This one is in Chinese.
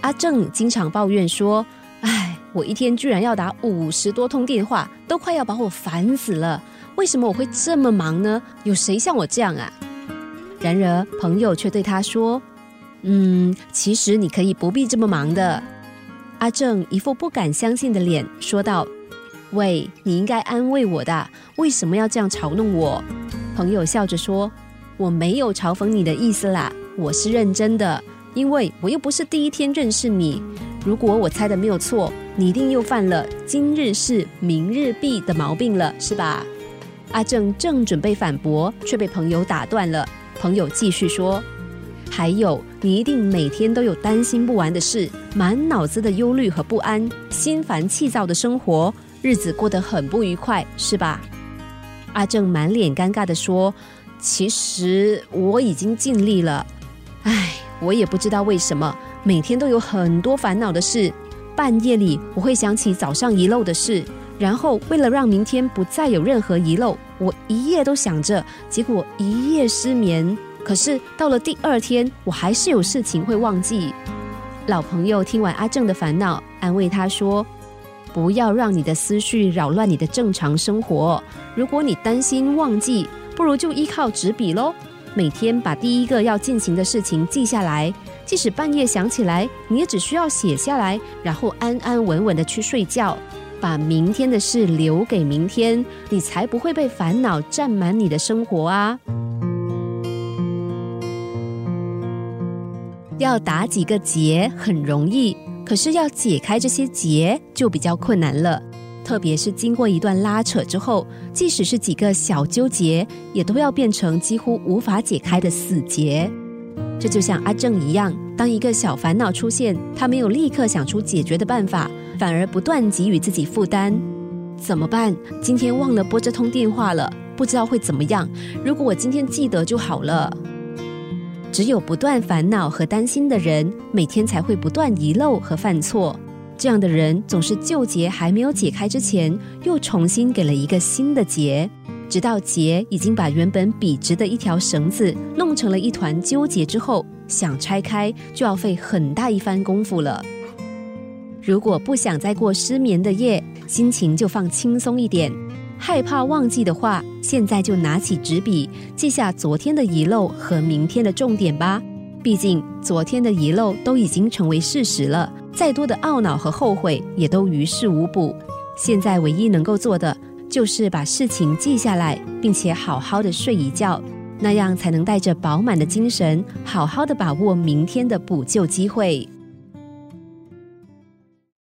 阿正经常抱怨说：“哎，我一天居然要打五十多通电话，都快要把我烦死了。为什么我会这么忙呢？有谁像我这样啊？”然而朋友却对他说：“嗯，其实你可以不必这么忙的。”阿正一副不敢相信的脸说道：“喂，你应该安慰我的，为什么要这样嘲弄我？”朋友笑着说：“我没有嘲讽你的意思啦，我是认真的，因为我又不是第一天认识你。如果我猜的没有错，你一定又犯了今日事明日毕的毛病了，是吧？”阿正正准备反驳，却被朋友打断了。朋友继续说。还有，你一定每天都有担心不完的事，满脑子的忧虑和不安，心烦气躁的生活，日子过得很不愉快，是吧？阿正满脸尴尬的说：“其实我已经尽力了，唉，我也不知道为什么，每天都有很多烦恼的事。半夜里我会想起早上遗漏的事，然后为了让明天不再有任何遗漏，我一夜都想着，结果一夜失眠。”可是到了第二天，我还是有事情会忘记。老朋友听完阿正的烦恼，安慰他说：“不要让你的思绪扰乱你的正常生活。如果你担心忘记，不如就依靠纸笔喽。每天把第一个要进行的事情记下来，即使半夜想起来，你也只需要写下来，然后安安稳稳的去睡觉，把明天的事留给明天，你才不会被烦恼占满你的生活啊。”要打几个结很容易，可是要解开这些结就比较困难了。特别是经过一段拉扯之后，即使是几个小纠结，也都要变成几乎无法解开的死结。这就像阿正一样，当一个小烦恼出现，他没有立刻想出解决的办法，反而不断给予自己负担。怎么办？今天忘了拨这通电话了，不知道会怎么样。如果我今天记得就好了。只有不断烦恼和担心的人，每天才会不断遗漏和犯错。这样的人总是旧结还没有解开之前，又重新给了一个新的结，直到结已经把原本笔直的一条绳子弄成了一团纠结之后，想拆开就要费很大一番功夫了。如果不想再过失眠的夜，心情就放轻松一点。害怕忘记的话，现在就拿起纸笔记下昨天的遗漏和明天的重点吧。毕竟昨天的遗漏都已经成为事实了，再多的懊恼和后悔也都于事无补。现在唯一能够做的，就是把事情记下来，并且好好的睡一觉，那样才能带着饱满的精神，好好的把握明天的补救机会。